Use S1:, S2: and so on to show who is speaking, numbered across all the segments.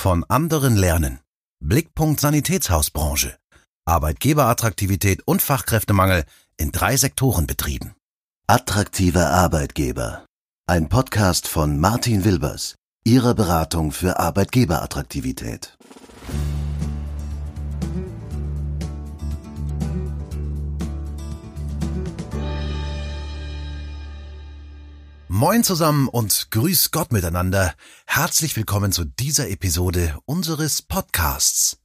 S1: Von anderen lernen. Blickpunkt Sanitätshausbranche. Arbeitgeberattraktivität und Fachkräftemangel in drei Sektoren betrieben.
S2: Attraktiver Arbeitgeber. Ein Podcast von Martin Wilbers, Ihrer Beratung für Arbeitgeberattraktivität.
S1: Moin zusammen und grüß Gott miteinander. Herzlich willkommen zu dieser Episode unseres Podcasts.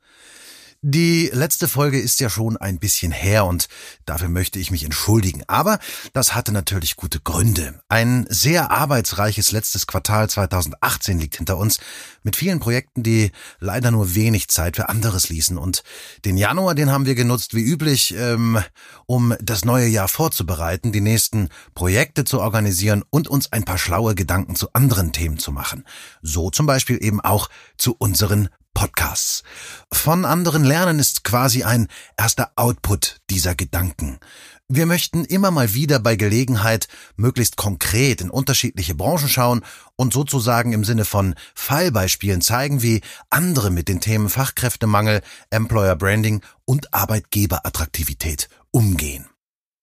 S1: Die letzte Folge ist ja schon ein bisschen her und dafür möchte ich mich entschuldigen. Aber das hatte natürlich gute Gründe. Ein sehr arbeitsreiches letztes Quartal 2018 liegt hinter uns mit vielen Projekten, die leider nur wenig Zeit für anderes ließen. Und den Januar, den haben wir genutzt wie üblich, ähm, um das neue Jahr vorzubereiten, die nächsten Projekte zu organisieren und uns ein paar schlaue Gedanken zu anderen Themen zu machen. So zum Beispiel eben auch zu unseren Podcasts. Von anderen lernen ist quasi ein erster Output dieser Gedanken. Wir möchten immer mal wieder bei Gelegenheit möglichst konkret in unterschiedliche Branchen schauen und sozusagen im Sinne von Fallbeispielen zeigen, wie andere mit den Themen Fachkräftemangel, Employer Branding und Arbeitgeberattraktivität umgehen.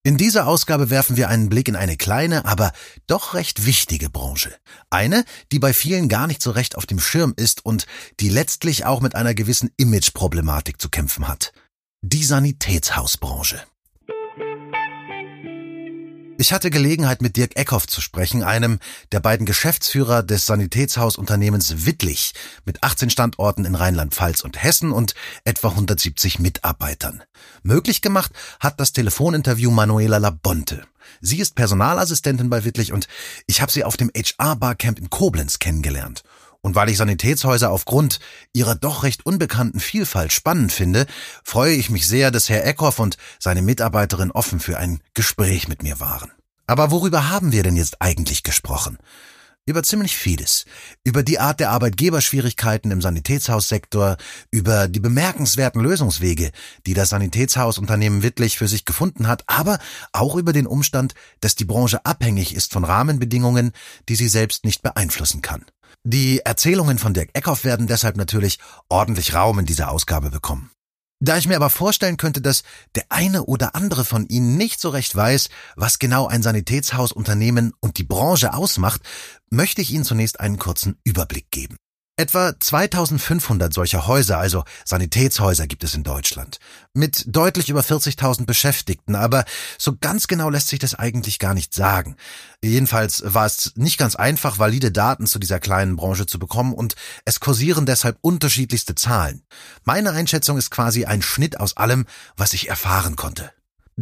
S1: In dieser Ausgabe werfen wir einen Blick in eine kleine, aber doch recht wichtige Branche. Eine, die bei vielen gar nicht so recht auf dem Schirm ist und die letztlich auch mit einer gewissen Imageproblematik zu kämpfen hat. Die Sanitätshausbranche. Ich hatte Gelegenheit, mit Dirk Eckhoff zu sprechen, einem der beiden Geschäftsführer des Sanitätshausunternehmens Wittlich mit 18 Standorten in Rheinland-Pfalz und Hessen und etwa 170 Mitarbeitern. Möglich gemacht hat das Telefoninterview Manuela Labonte. Sie ist Personalassistentin bei Wittlich und ich habe sie auf dem HR-Barcamp in Koblenz kennengelernt. Und weil ich Sanitätshäuser aufgrund ihrer doch recht unbekannten Vielfalt spannend finde, freue ich mich sehr, dass Herr Eckhoff und seine Mitarbeiterin offen für ein Gespräch mit mir waren. Aber worüber haben wir denn jetzt eigentlich gesprochen? Über ziemlich vieles. Über die Art der Arbeitgeberschwierigkeiten im Sanitätshaussektor, über die bemerkenswerten Lösungswege, die das Sanitätshausunternehmen Wittlich für sich gefunden hat, aber auch über den Umstand, dass die Branche abhängig ist von Rahmenbedingungen, die sie selbst nicht beeinflussen kann. Die Erzählungen von Dirk Eckhoff werden deshalb natürlich ordentlich Raum in dieser Ausgabe bekommen. Da ich mir aber vorstellen könnte, dass der eine oder andere von Ihnen nicht so recht weiß, was genau ein Sanitätshausunternehmen und die Branche ausmacht, möchte ich Ihnen zunächst einen kurzen Überblick geben. Etwa 2500 solcher Häuser, also Sanitätshäuser, gibt es in Deutschland. Mit deutlich über 40.000 Beschäftigten, aber so ganz genau lässt sich das eigentlich gar nicht sagen. Jedenfalls war es nicht ganz einfach, valide Daten zu dieser kleinen Branche zu bekommen und es kursieren deshalb unterschiedlichste Zahlen. Meine Einschätzung ist quasi ein Schnitt aus allem, was ich erfahren konnte.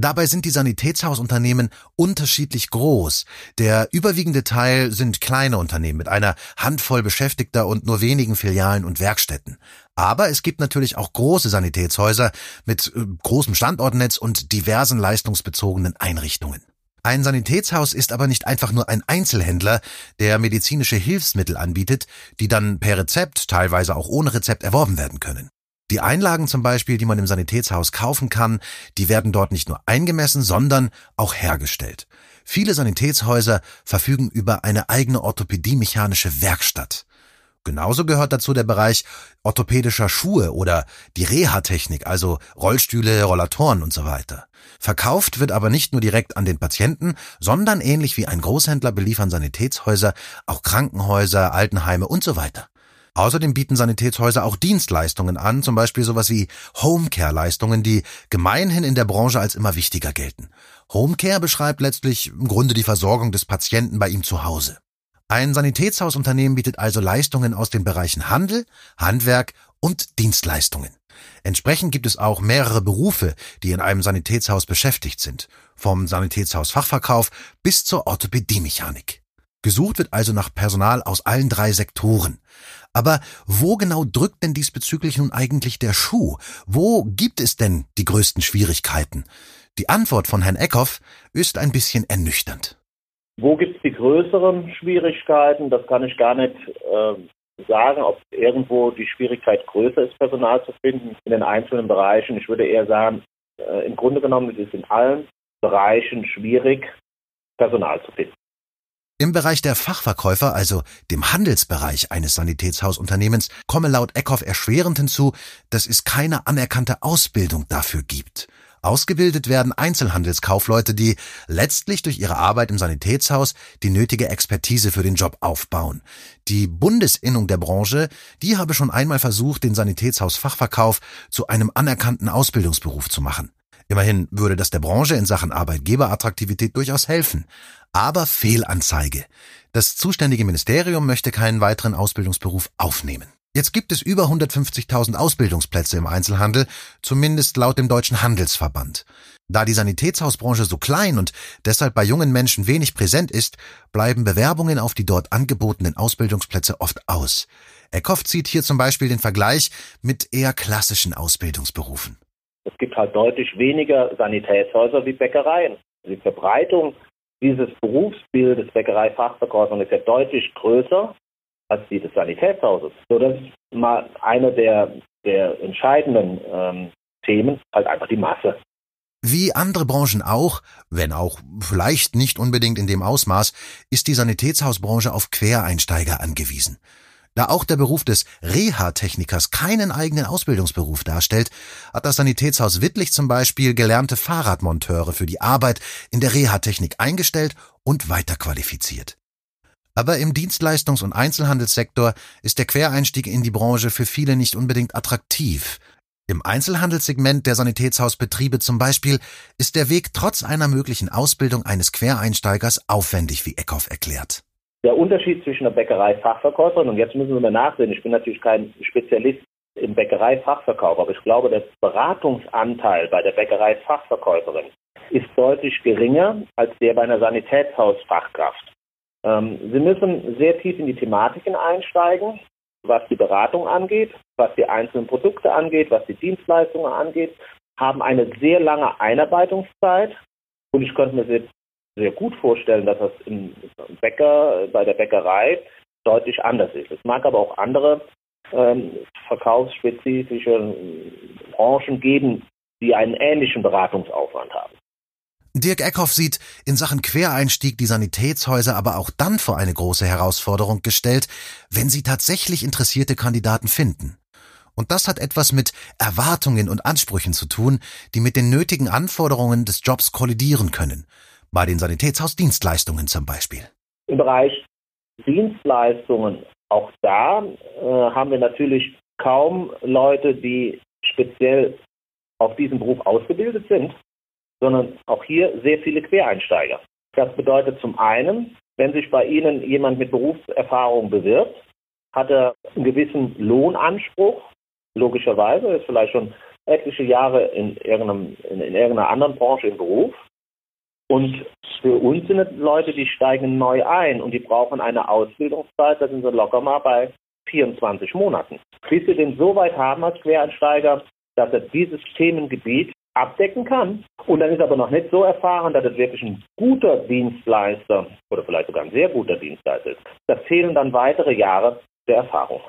S1: Dabei sind die Sanitätshausunternehmen unterschiedlich groß. Der überwiegende Teil sind kleine Unternehmen mit einer Handvoll Beschäftigter und nur wenigen Filialen und Werkstätten. Aber es gibt natürlich auch große Sanitätshäuser mit äh, großem Standortnetz und diversen leistungsbezogenen Einrichtungen. Ein Sanitätshaus ist aber nicht einfach nur ein Einzelhändler, der medizinische Hilfsmittel anbietet, die dann per Rezept, teilweise auch ohne Rezept erworben werden können. Die Einlagen zum Beispiel, die man im Sanitätshaus kaufen kann, die werden dort nicht nur eingemessen, sondern auch hergestellt. Viele Sanitätshäuser verfügen über eine eigene orthopädie-mechanische Werkstatt. Genauso gehört dazu der Bereich orthopädischer Schuhe oder die Reha-Technik, also Rollstühle, Rollatoren und so weiter. Verkauft wird aber nicht nur direkt an den Patienten, sondern ähnlich wie ein Großhändler beliefern Sanitätshäuser auch Krankenhäuser, Altenheime und so weiter. Außerdem bieten Sanitätshäuser auch Dienstleistungen an, zum Beispiel sowas wie Homecare-Leistungen, die gemeinhin in der Branche als immer wichtiger gelten. Homecare beschreibt letztlich im Grunde die Versorgung des Patienten bei ihm zu Hause. Ein Sanitätshausunternehmen bietet also Leistungen aus den Bereichen Handel, Handwerk und Dienstleistungen. Entsprechend gibt es auch mehrere Berufe, die in einem Sanitätshaus beschäftigt sind, vom Sanitätshausfachverkauf bis zur Orthopädie-Mechanik. Gesucht wird also nach Personal aus allen drei Sektoren. Aber wo genau drückt denn diesbezüglich nun eigentlich der Schuh? Wo gibt es denn die größten Schwierigkeiten? Die Antwort von Herrn Eckhoff ist ein bisschen ernüchternd.
S3: Wo gibt es die größeren Schwierigkeiten? Das kann ich gar nicht äh, sagen, ob irgendwo die Schwierigkeit größer ist, Personal zu finden in den einzelnen Bereichen. Ich würde eher sagen, äh, im Grunde genommen ist es in allen Bereichen schwierig, Personal zu finden.
S1: Im Bereich der Fachverkäufer, also dem Handelsbereich eines Sanitätshausunternehmens, komme laut Eckhoff erschwerend hinzu, dass es keine anerkannte Ausbildung dafür gibt. Ausgebildet werden Einzelhandelskaufleute, die letztlich durch ihre Arbeit im Sanitätshaus die nötige Expertise für den Job aufbauen. Die Bundesinnung der Branche, die habe schon einmal versucht, den Sanitätshausfachverkauf zu einem anerkannten Ausbildungsberuf zu machen. Immerhin würde das der Branche in Sachen Arbeitgeberattraktivität durchaus helfen. Aber Fehlanzeige. Das zuständige Ministerium möchte keinen weiteren Ausbildungsberuf aufnehmen. Jetzt gibt es über 150.000 Ausbildungsplätze im Einzelhandel, zumindest laut dem Deutschen Handelsverband. Da die Sanitätshausbranche so klein und deshalb bei jungen Menschen wenig präsent ist, bleiben Bewerbungen auf die dort angebotenen Ausbildungsplätze oft aus. Eckhoff zieht hier zum Beispiel den Vergleich mit eher klassischen Ausbildungsberufen.
S3: Es gibt halt deutlich weniger Sanitätshäuser wie Bäckereien. Die Verbreitung dieses Berufsbildes Bäckereifachverkäufer ist ja deutlich größer als die des Sanitätshauses. So, das ist mal eine der, der entscheidenden ähm, Themen, halt einfach die Masse.
S1: Wie andere Branchen auch, wenn auch vielleicht nicht unbedingt in dem Ausmaß, ist die Sanitätshausbranche auf Quereinsteiger angewiesen. Da auch der Beruf des Reha-Technikers keinen eigenen Ausbildungsberuf darstellt, hat das Sanitätshaus Wittlich zum Beispiel gelernte Fahrradmonteure für die Arbeit in der Reha-Technik eingestellt und weiterqualifiziert. Aber im Dienstleistungs- und Einzelhandelssektor ist der Quereinstieg in die Branche für viele nicht unbedingt attraktiv. Im Einzelhandelssegment der Sanitätshausbetriebe zum Beispiel ist der Weg trotz einer möglichen Ausbildung eines Quereinsteigers aufwendig, wie Eckhoff erklärt
S3: der Unterschied zwischen einer Bäckerei-Fachverkäuferin, und jetzt müssen wir mal nachsehen, ich bin natürlich kein Spezialist im Bäckerei-Fachverkauf, aber ich glaube, der Beratungsanteil bei der Bäckerei-Fachverkäuferin ist deutlich geringer als der bei einer Sanitätshausfachkraft. Ähm, Sie müssen sehr tief in die Thematiken einsteigen, was die Beratung angeht, was die einzelnen Produkte angeht, was die Dienstleistungen angeht, haben eine sehr lange Einarbeitungszeit. Und ich könnte mir sehr gut vorstellen, dass das im Bäcker, bei der Bäckerei deutlich anders ist. Es mag aber auch andere ähm, verkaufsspezifische Branchen geben, die einen ähnlichen Beratungsaufwand haben.
S1: Dirk Eckhoff sieht in Sachen Quereinstieg die Sanitätshäuser aber auch dann vor eine große Herausforderung gestellt, wenn sie tatsächlich interessierte Kandidaten finden. Und das hat etwas mit Erwartungen und Ansprüchen zu tun, die mit den nötigen Anforderungen des Jobs kollidieren können bei den Sanitätshausdienstleistungen zum Beispiel?
S3: Im Bereich Dienstleistungen, auch da äh, haben wir natürlich kaum Leute, die speziell auf diesen Beruf ausgebildet sind, sondern auch hier sehr viele Quereinsteiger. Das bedeutet zum einen, wenn sich bei Ihnen jemand mit Berufserfahrung bewirbt, hat er einen gewissen Lohnanspruch, logischerweise, ist vielleicht schon etliche Jahre in, in irgendeiner anderen Branche im Beruf und für uns sind es Leute, die steigen neu ein und die brauchen eine Ausbildungszeit, da sind sie locker mal bei 24 Monaten. Bis wir den so weit haben als Quereinsteiger, dass er dieses Themengebiet abdecken kann. Und dann ist er aber noch nicht so erfahren, dass es wirklich ein guter Dienstleister oder vielleicht sogar ein sehr guter Dienstleister ist. Das fehlen dann weitere Jahre der Erfahrung.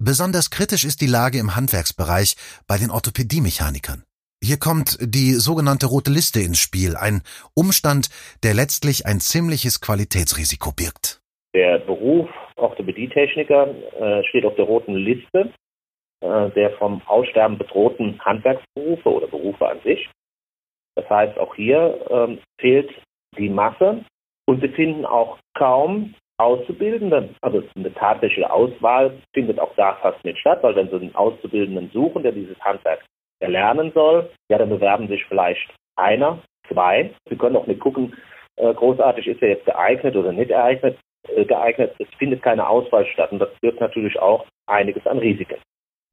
S1: Besonders kritisch ist die Lage im Handwerksbereich bei den Orthopädiemechanikern. Hier kommt die sogenannte rote Liste ins Spiel, ein Umstand, der letztlich ein ziemliches Qualitätsrisiko birgt.
S3: Der Beruf Orthopädietechniker äh, steht auf der roten Liste äh, der vom Aussterben bedrohten Handwerksberufe oder Berufe an sich. Das heißt, auch hier ähm, fehlt die Masse und Sie finden auch kaum Auszubildende, also eine tatsächliche Auswahl findet auch da fast nicht statt, weil wenn Sie einen Auszubildenden suchen, der dieses Handwerk erlernen soll, ja, dann bewerben sich vielleicht einer, zwei. Sie können auch nicht gucken, äh, großartig ist er jetzt geeignet oder nicht geeignet. Äh, geeignet. Es findet keine Auswahl statt und das birgt natürlich auch einiges an Risiken.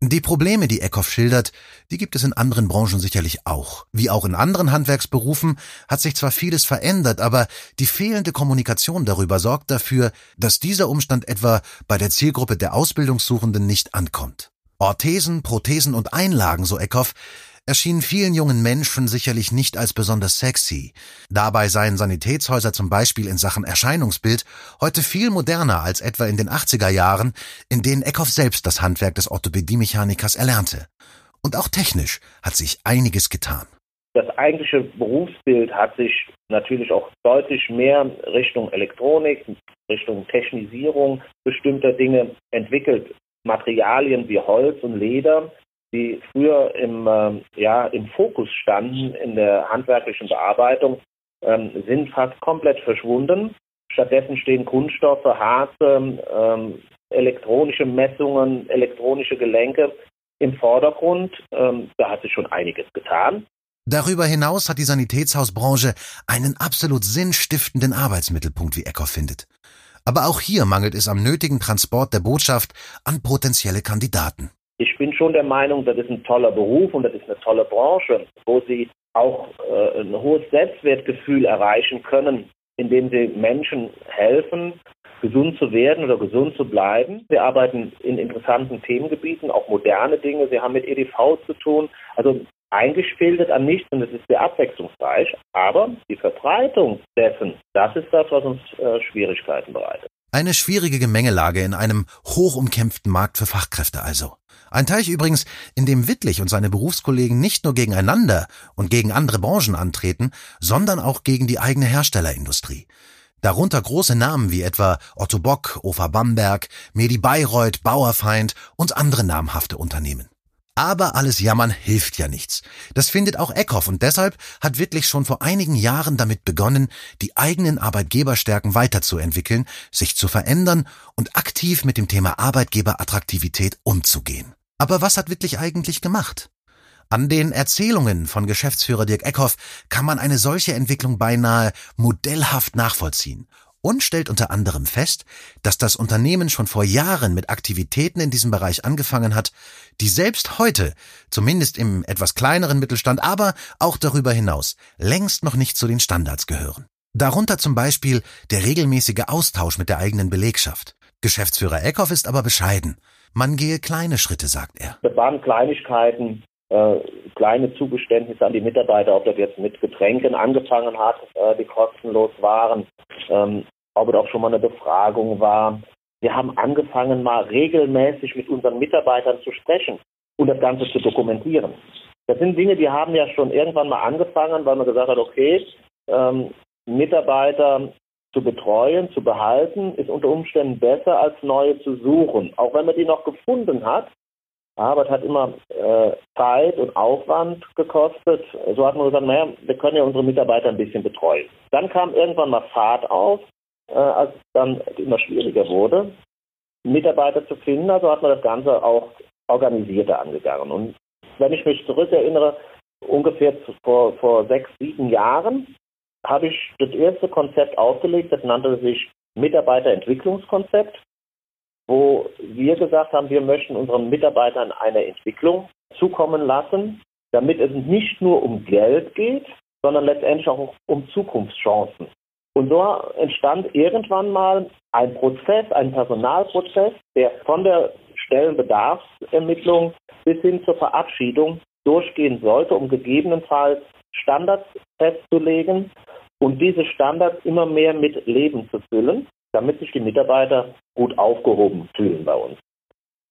S1: Die Probleme, die Eckhoff schildert, die gibt es in anderen Branchen sicherlich auch. Wie auch in anderen Handwerksberufen hat sich zwar vieles verändert, aber die fehlende Kommunikation darüber sorgt dafür, dass dieser Umstand etwa bei der Zielgruppe der Ausbildungssuchenden nicht ankommt. Orthesen, Prothesen und Einlagen, so Eckhoff, erschienen vielen jungen Menschen sicherlich nicht als besonders sexy. Dabei seien Sanitätshäuser zum Beispiel in Sachen Erscheinungsbild heute viel moderner als etwa in den 80er Jahren, in denen Eckhoff selbst das Handwerk des Orthopädiemechanikers erlernte. Und auch technisch hat sich einiges getan.
S3: das eigentliche Berufsbild hat sich natürlich auch deutlich mehr Richtung Elektronik, Richtung Technisierung bestimmter Dinge entwickelt. Materialien wie Holz und Leder, die früher im, äh, ja, im Fokus standen in der handwerklichen Bearbeitung, ähm, sind fast komplett verschwunden. Stattdessen stehen Kunststoffe, Harze, ähm, elektronische Messungen, elektronische Gelenke im Vordergrund. Ähm, da hat sich schon einiges getan.
S1: Darüber hinaus hat die Sanitätshausbranche einen absolut sinnstiftenden Arbeitsmittelpunkt, wie Eckhoff findet. Aber auch hier mangelt es am nötigen Transport der Botschaft an potenzielle Kandidaten.
S3: Ich bin schon der Meinung, das ist ein toller Beruf und das ist eine tolle Branche, wo Sie auch äh, ein hohes Selbstwertgefühl erreichen können, indem Sie Menschen helfen, gesund zu werden oder gesund zu bleiben. Wir arbeiten in interessanten Themengebieten, auch moderne Dinge. Sie haben mit EDV zu tun. Also eingespieltet an nichts und es ist sehr abwechslungsreich. Aber die Verbreitung dessen, das ist das, was uns äh, Schwierigkeiten bereitet.
S1: Eine schwierige Gemengelage in einem hochumkämpften Markt für Fachkräfte also. Ein Teich übrigens, in dem Wittlich und seine Berufskollegen nicht nur gegeneinander und gegen andere Branchen antreten, sondern auch gegen die eigene Herstellerindustrie. Darunter große Namen wie etwa Otto Bock, Ofa Bamberg, Medi Bayreuth, Bauerfeind und andere namhafte Unternehmen. Aber alles Jammern hilft ja nichts. Das findet auch Eckhoff und deshalb hat Wittlich schon vor einigen Jahren damit begonnen, die eigenen Arbeitgeberstärken weiterzuentwickeln, sich zu verändern und aktiv mit dem Thema Arbeitgeberattraktivität umzugehen. Aber was hat Wittlich eigentlich gemacht? An den Erzählungen von Geschäftsführer Dirk Eckhoff kann man eine solche Entwicklung beinahe modellhaft nachvollziehen und stellt unter anderem fest, dass das Unternehmen schon vor Jahren mit Aktivitäten in diesem Bereich angefangen hat, die selbst heute, zumindest im etwas kleineren Mittelstand, aber auch darüber hinaus, längst noch nicht zu den Standards gehören. Darunter zum Beispiel der regelmäßige Austausch mit der eigenen Belegschaft. Geschäftsführer Eckhoff ist aber bescheiden. Man gehe kleine Schritte, sagt er.
S3: Das waren Kleinigkeiten, äh, kleine Zugeständnisse an die Mitarbeiter, ob das jetzt mit Getränken angefangen hat, äh, die kostenlos waren, ähm, ob es auch schon mal eine Befragung war. Wir haben angefangen, mal regelmäßig mit unseren Mitarbeitern zu sprechen und das Ganze zu dokumentieren. Das sind Dinge, die haben ja schon irgendwann mal angefangen, weil man gesagt hat, okay, ähm, Mitarbeiter zu betreuen, zu behalten, ist unter Umständen besser als neue zu suchen. Auch wenn man die noch gefunden hat, aber es hat immer äh, Zeit und Aufwand gekostet. So hat man gesagt, naja, wir können ja unsere Mitarbeiter ein bisschen betreuen. Dann kam irgendwann mal Fahrt auf äh, als es dann immer schwieriger wurde, Mitarbeiter zu finden. Also hat man das Ganze auch organisierter angegangen. Und wenn ich mich zurückerinnere, ungefähr vor, vor sechs, sieben Jahren habe ich das erste Konzept aufgelegt, das nannte sich Mitarbeiterentwicklungskonzept, wo wir gesagt haben, wir möchten unseren Mitarbeitern eine Entwicklung zukommen lassen, damit es nicht nur um Geld geht, sondern letztendlich auch um Zukunftschancen. Und so entstand irgendwann mal ein Prozess, ein Personalprozess, der von der Stellenbedarfsermittlung bis hin zur Verabschiedung durchgehen sollte, um gegebenenfalls Standards festzulegen und diese Standards immer mehr mit Leben zu füllen, damit sich die Mitarbeiter gut aufgehoben fühlen bei uns.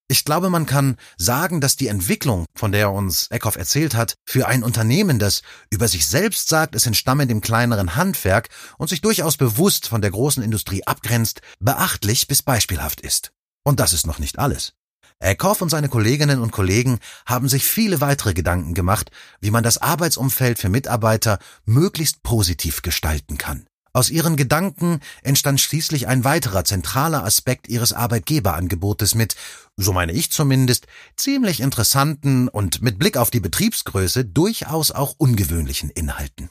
S1: Ich glaube, man kann sagen, dass die Entwicklung, von der uns Eckhoff erzählt hat, für ein Unternehmen, das über sich selbst sagt, es entstamme dem kleineren Handwerk und sich durchaus bewusst von der großen Industrie abgrenzt, beachtlich bis beispielhaft ist. Und das ist noch nicht alles. Eckhoff und seine Kolleginnen und Kollegen haben sich viele weitere Gedanken gemacht, wie man das Arbeitsumfeld für Mitarbeiter möglichst positiv gestalten kann. Aus ihren Gedanken entstand schließlich ein weiterer zentraler Aspekt ihres Arbeitgeberangebotes mit, so meine ich zumindest, ziemlich interessanten und mit Blick auf die Betriebsgröße durchaus auch ungewöhnlichen Inhalten.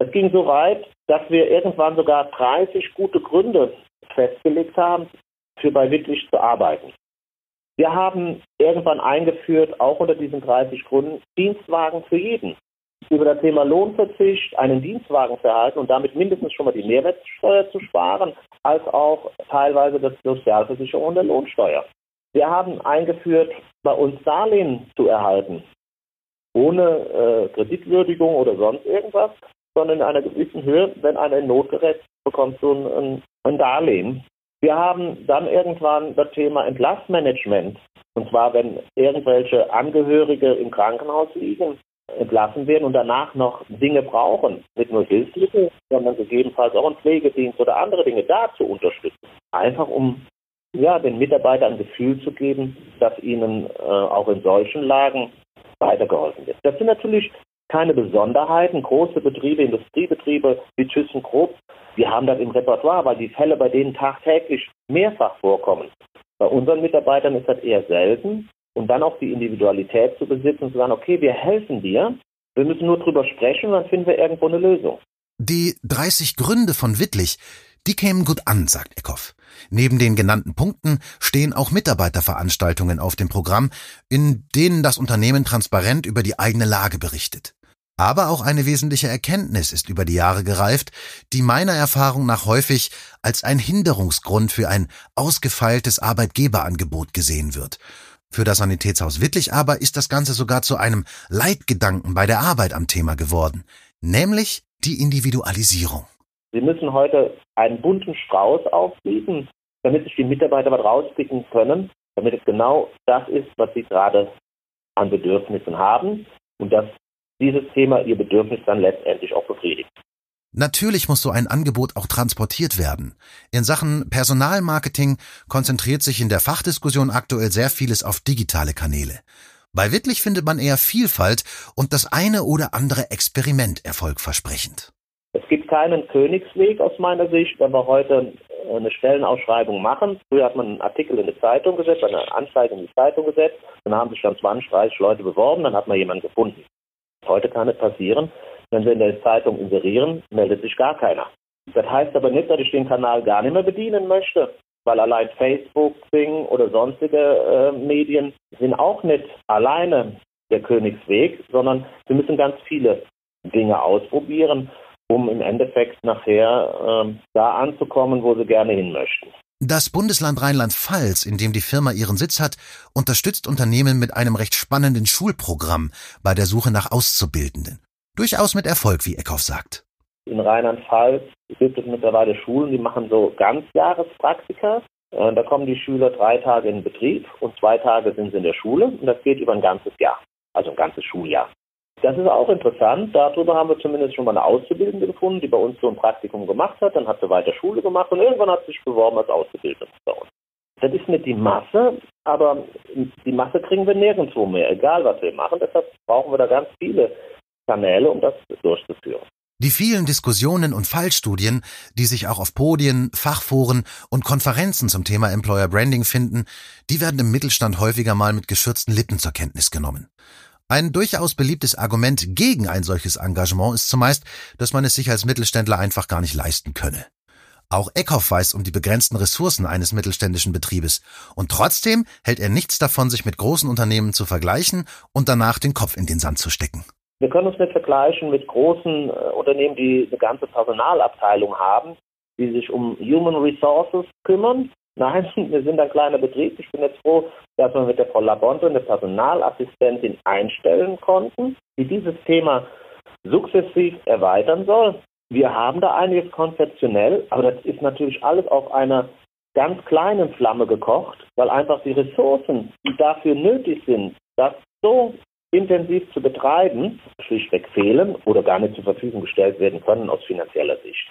S3: Es ging so weit, dass wir irgendwann sogar 30 gute Gründe festgelegt haben, für bei Wittlich zu arbeiten. Wir haben irgendwann eingeführt, auch unter diesen 30 Gründen, Dienstwagen für jeden über das Thema Lohnverzicht einen Dienstwagen zu erhalten und damit mindestens schon mal die Mehrwertsteuer zu sparen, als auch teilweise das Sozialversicherung und der Lohnsteuer. Wir haben eingeführt, bei uns Darlehen zu erhalten, ohne äh, Kreditwürdigung oder sonst irgendwas, sondern in einer gewissen Höhe, wenn einer in Not gerät, bekommt so ein, ein Darlehen. Wir haben dann irgendwann das Thema Entlassmanagement. Und zwar, wenn irgendwelche Angehörige im Krankenhaus liegen entlassen werden und danach noch Dinge brauchen, nicht nur Hilfsmittel, sondern gegebenenfalls auch einen Pflegedienst oder andere Dinge da zu unterstützen. Einfach um ja, den Mitarbeitern ein Gefühl zu geben, dass ihnen äh, auch in solchen Lagen weitergeholfen wird. Das sind natürlich keine Besonderheiten. Große Betriebe, Industriebetriebe wie ThyssenKrupp, die haben das im Repertoire, weil die Fälle bei denen tagtäglich mehrfach vorkommen. Bei unseren Mitarbeitern ist das eher selten. Und dann auch die Individualität zu besitzen und zu sagen, okay, wir helfen dir, wir müssen nur drüber sprechen dann finden wir irgendwo eine Lösung.
S1: Die 30 Gründe von Wittlich, die kämen gut an, sagt Eckhoff. Neben den genannten Punkten stehen auch Mitarbeiterveranstaltungen auf dem Programm, in denen das Unternehmen transparent über die eigene Lage berichtet. Aber auch eine wesentliche Erkenntnis ist über die Jahre gereift, die meiner Erfahrung nach häufig als ein Hinderungsgrund für ein ausgefeiltes Arbeitgeberangebot gesehen wird. Für das Sanitätshaus Wittlich aber ist das Ganze sogar zu einem Leitgedanken bei der Arbeit am Thema geworden, nämlich die Individualisierung.
S3: Sie müssen heute einen bunten Strauß aufbieten, damit sich die Mitarbeiter was rauspicken können, damit es genau das ist, was sie gerade an Bedürfnissen haben und dass dieses Thema ihr Bedürfnis dann letztendlich auch befriedigt.
S1: Natürlich muss so ein Angebot auch transportiert werden. In Sachen Personalmarketing konzentriert sich in der Fachdiskussion aktuell sehr vieles auf digitale Kanäle. Bei Wittlich findet man eher Vielfalt und das eine oder andere Experiment erfolgversprechend.
S3: Es gibt keinen Königsweg aus meiner Sicht, wenn wir heute eine Stellenausschreibung machen. Früher hat man einen Artikel in die Zeitung gesetzt, eine Anzeige in die Zeitung gesetzt, dann haben sich dann 20, 30 Leute beworben, dann hat man jemanden gefunden. Heute kann es passieren, wenn wir in der Zeitung inserieren, meldet sich gar keiner. Das heißt aber nicht, dass ich den Kanal gar nicht mehr bedienen möchte, weil allein Facebook, Sing oder sonstige äh, Medien sind auch nicht alleine der Königsweg, sondern wir müssen ganz viele Dinge ausprobieren um im Endeffekt nachher äh, da anzukommen, wo sie gerne hin möchten.
S1: Das Bundesland Rheinland-Pfalz, in dem die Firma ihren Sitz hat, unterstützt Unternehmen mit einem recht spannenden Schulprogramm bei der Suche nach Auszubildenden. Durchaus mit Erfolg, wie Eckhoff sagt.
S3: In Rheinland-Pfalz gibt es mittlerweile Schulen, die machen so Ganzjahrespraktika. Äh, da kommen die Schüler drei Tage in den Betrieb und zwei Tage sind sie in der Schule und das geht über ein ganzes Jahr, also ein ganzes Schuljahr. Das ist auch interessant. Darüber haben wir zumindest schon mal eine Auszubildende gefunden, die bei uns so ein Praktikum gemacht hat. Dann hat sie weiter Schule gemacht und irgendwann hat sie sich beworben als Auszubildende bei uns. Das ist nicht die Masse, aber die Masse kriegen wir nirgendwo mehr, egal was wir machen. Deshalb brauchen wir da ganz viele Kanäle, um das durchzuführen.
S1: Die vielen Diskussionen und Fallstudien, die sich auch auf Podien, Fachforen und Konferenzen zum Thema Employer Branding finden, die werden im Mittelstand häufiger mal mit geschürzten Lippen zur Kenntnis genommen. Ein durchaus beliebtes Argument gegen ein solches Engagement ist zumeist, dass man es sich als Mittelständler einfach gar nicht leisten könne. Auch Eckhoff weiß um die begrenzten Ressourcen eines mittelständischen Betriebes und trotzdem hält er nichts davon, sich mit großen Unternehmen zu vergleichen und danach den Kopf in den Sand zu stecken.
S3: Wir können uns nicht vergleichen mit großen äh, Unternehmen, die eine ganze Personalabteilung haben, die sich um Human Resources kümmern Nein, wir sind ein kleiner Betrieb. Ich bin jetzt froh, dass wir mit der Frau Labonte eine Personalassistentin einstellen konnten, die dieses Thema sukzessiv erweitern soll. Wir haben da einiges konzeptionell, aber das ist natürlich alles auf einer ganz kleinen Flamme gekocht, weil einfach die Ressourcen, die dafür nötig sind, das so intensiv zu betreiben, schlichtweg fehlen oder gar nicht zur Verfügung gestellt werden können aus finanzieller Sicht.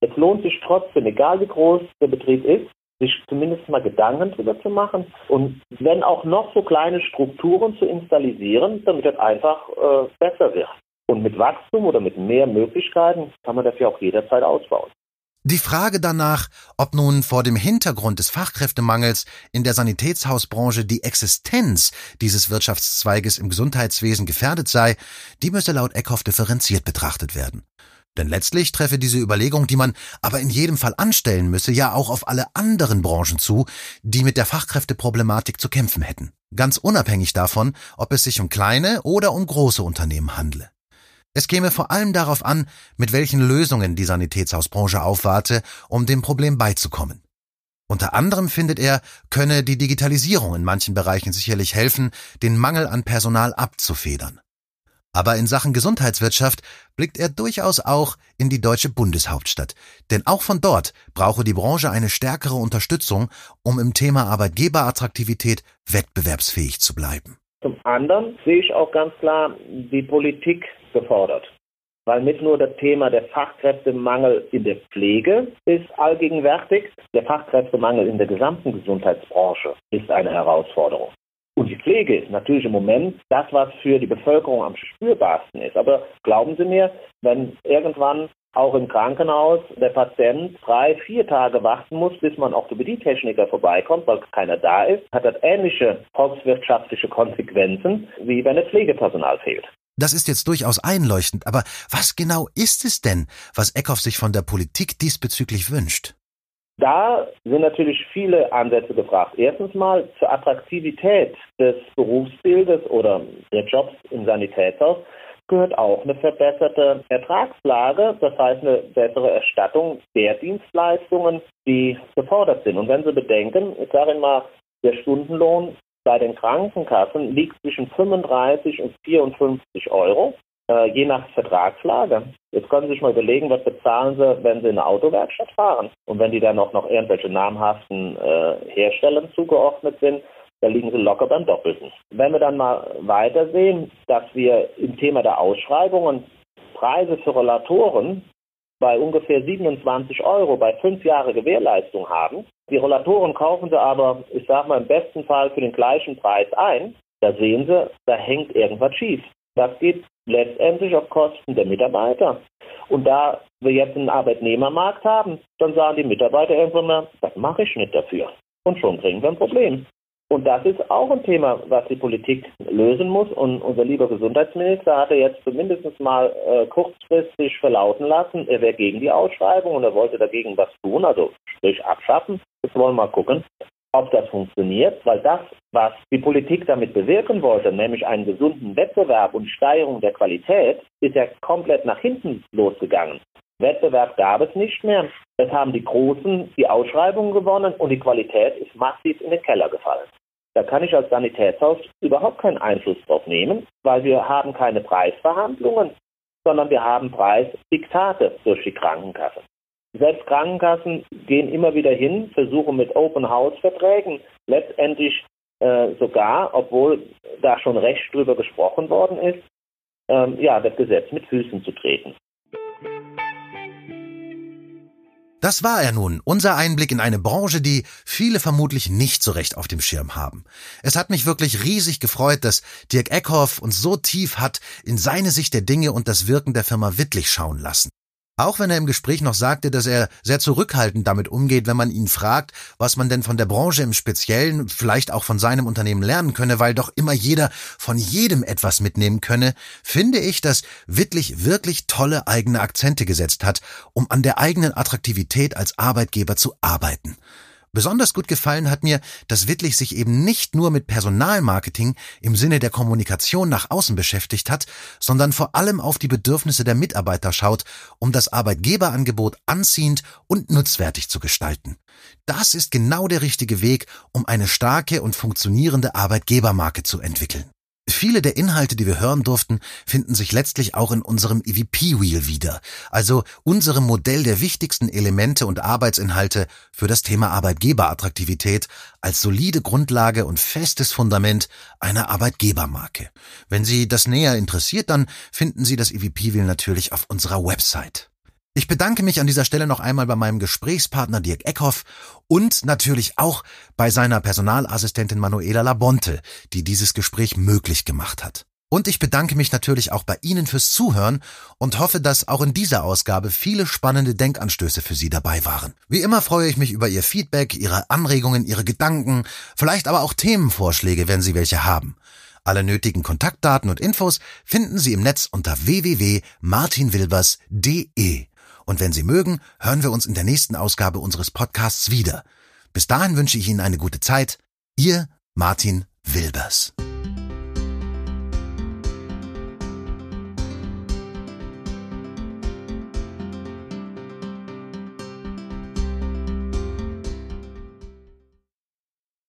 S3: Es lohnt sich trotzdem, egal wie groß der Betrieb ist, sich zumindest mal Gedanken darüber zu machen und wenn auch noch so kleine Strukturen zu installieren, damit es einfach äh, besser wird. Und mit Wachstum oder mit mehr Möglichkeiten kann man das ja auch jederzeit ausbauen.
S1: Die Frage danach, ob nun vor dem Hintergrund des Fachkräftemangels in der Sanitätshausbranche die Existenz dieses Wirtschaftszweiges im Gesundheitswesen gefährdet sei, die müsse laut Eckhoff differenziert betrachtet werden. Denn letztlich treffe diese Überlegung, die man aber in jedem Fall anstellen müsse, ja auch auf alle anderen Branchen zu, die mit der Fachkräfteproblematik zu kämpfen hätten. Ganz unabhängig davon, ob es sich um kleine oder um große Unternehmen handle. Es käme vor allem darauf an, mit welchen Lösungen die Sanitätshausbranche aufwarte, um dem Problem beizukommen. Unter anderem findet er, könne die Digitalisierung in manchen Bereichen sicherlich helfen, den Mangel an Personal abzufedern. Aber in Sachen Gesundheitswirtschaft blickt er durchaus auch in die deutsche Bundeshauptstadt. Denn auch von dort brauche die Branche eine stärkere Unterstützung, um im Thema Arbeitgeberattraktivität wettbewerbsfähig zu bleiben.
S3: Zum anderen sehe ich auch ganz klar die Politik gefordert. Weil nicht nur das Thema der Fachkräftemangel in der Pflege ist allgegenwärtig, der Fachkräftemangel in der gesamten Gesundheitsbranche ist eine Herausforderung. Und die Pflege ist natürlich im Moment das, was für die Bevölkerung am spürbarsten ist. Aber glauben Sie mir, wenn irgendwann auch im Krankenhaus der Patient drei, vier Tage warten muss, bis man Orthopädietechniker vorbeikommt, weil keiner da ist, hat das ähnliche volkswirtschaftliche Konsequenzen, wie wenn das Pflegepersonal fehlt.
S1: Das ist jetzt durchaus einleuchtend, aber was genau ist es denn, was Eckhoff sich von der Politik diesbezüglich wünscht?
S3: Da sind natürlich viele Ansätze gefragt. Erstens mal zur Attraktivität des Berufsbildes oder der Jobs im Sanitätshaus gehört auch eine verbesserte Ertragslage, das heißt eine bessere Erstattung der Dienstleistungen, die gefordert sind. Und wenn Sie bedenken, ich sage Ihnen mal, der Stundenlohn bei den Krankenkassen liegt zwischen 35 und 54 Euro, äh, je nach Vertragslage. Jetzt können Sie sich mal überlegen, was bezahlen Sie, wenn Sie in eine Autowerkstatt fahren. Und wenn die dann auch noch irgendwelche namhaften äh, Herstellern zugeordnet sind, da liegen sie locker beim Doppelten. Wenn wir dann mal weitersehen, dass wir im Thema der Ausschreibungen Preise für Rollatoren bei ungefähr 27 Euro bei fünf Jahre Gewährleistung haben. Die Rollatoren kaufen sie aber, ich sage mal, im besten Fall für den gleichen Preis ein. Da sehen sie, da hängt irgendwas schief. Das geht letztendlich auf Kosten der Mitarbeiter. Und da wir jetzt einen Arbeitnehmermarkt haben, dann sagen die Mitarbeiter irgendwann mal, das mache ich nicht dafür. Und schon kriegen wir ein Problem. Und das ist auch ein Thema, was die Politik lösen muss. Und unser lieber Gesundheitsminister hatte jetzt zumindest mal äh, kurzfristig verlauten lassen, er wäre gegen die Ausschreibung und er wollte dagegen was tun, also sprich abschaffen. Jetzt wollen wir mal gucken, ob das funktioniert, weil das, was die Politik damit bewirken wollte, nämlich einen gesunden Wettbewerb und Steigerung der Qualität, ist ja komplett nach hinten losgegangen. Wettbewerb gab es nicht mehr. Es haben die Großen die Ausschreibungen gewonnen und die Qualität ist massiv in den Keller gefallen. Da kann ich als Sanitätshaus überhaupt keinen Einfluss drauf nehmen, weil wir haben keine Preisverhandlungen, sondern wir haben Preisdiktate durch die Krankenkasse. Selbst Krankenkassen gehen immer wieder hin, versuchen mit Open-House-Verträgen letztendlich äh, sogar, obwohl da schon recht drüber gesprochen worden ist, ähm, ja, das Gesetz mit Füßen zu treten.
S1: Das war er nun, unser Einblick in eine Branche, die viele vermutlich nicht so recht auf dem Schirm haben. Es hat mich wirklich riesig gefreut, dass Dirk Eckhoff uns so tief hat in seine Sicht der Dinge und das Wirken der Firma Wittlich schauen lassen. Auch wenn er im Gespräch noch sagte, dass er sehr zurückhaltend damit umgeht, wenn man ihn fragt, was man denn von der Branche im Speziellen, vielleicht auch von seinem Unternehmen lernen könne, weil doch immer jeder von jedem etwas mitnehmen könne, finde ich, dass Wittlich wirklich tolle eigene Akzente gesetzt hat, um an der eigenen Attraktivität als Arbeitgeber zu arbeiten. Besonders gut gefallen hat mir, dass Wittlich sich eben nicht nur mit Personalmarketing im Sinne der Kommunikation nach außen beschäftigt hat, sondern vor allem auf die Bedürfnisse der Mitarbeiter schaut, um das Arbeitgeberangebot anziehend und nutzwertig zu gestalten. Das ist genau der richtige Weg, um eine starke und funktionierende Arbeitgebermarke zu entwickeln. Viele der Inhalte, die wir hören durften, finden sich letztlich auch in unserem EVP-Wheel wieder, also unserem Modell der wichtigsten Elemente und Arbeitsinhalte für das Thema Arbeitgeberattraktivität als solide Grundlage und festes Fundament einer Arbeitgebermarke. Wenn Sie das näher interessiert, dann finden Sie das EVP-Wheel natürlich auf unserer Website. Ich bedanke mich an dieser Stelle noch einmal bei meinem Gesprächspartner Dirk Eckhoff und natürlich auch bei seiner Personalassistentin Manuela Labonte, die dieses Gespräch möglich gemacht hat. Und ich bedanke mich natürlich auch bei Ihnen fürs Zuhören und hoffe, dass auch in dieser Ausgabe viele spannende Denkanstöße für Sie dabei waren. Wie immer freue ich mich über Ihr Feedback, Ihre Anregungen, Ihre Gedanken, vielleicht aber auch Themenvorschläge, wenn Sie welche haben. Alle nötigen Kontaktdaten und Infos finden Sie im Netz unter www.martinwilbers.de. Und wenn Sie mögen, hören wir uns in der nächsten Ausgabe unseres Podcasts wieder. Bis dahin wünsche ich Ihnen eine gute Zeit. Ihr Martin Wilbers.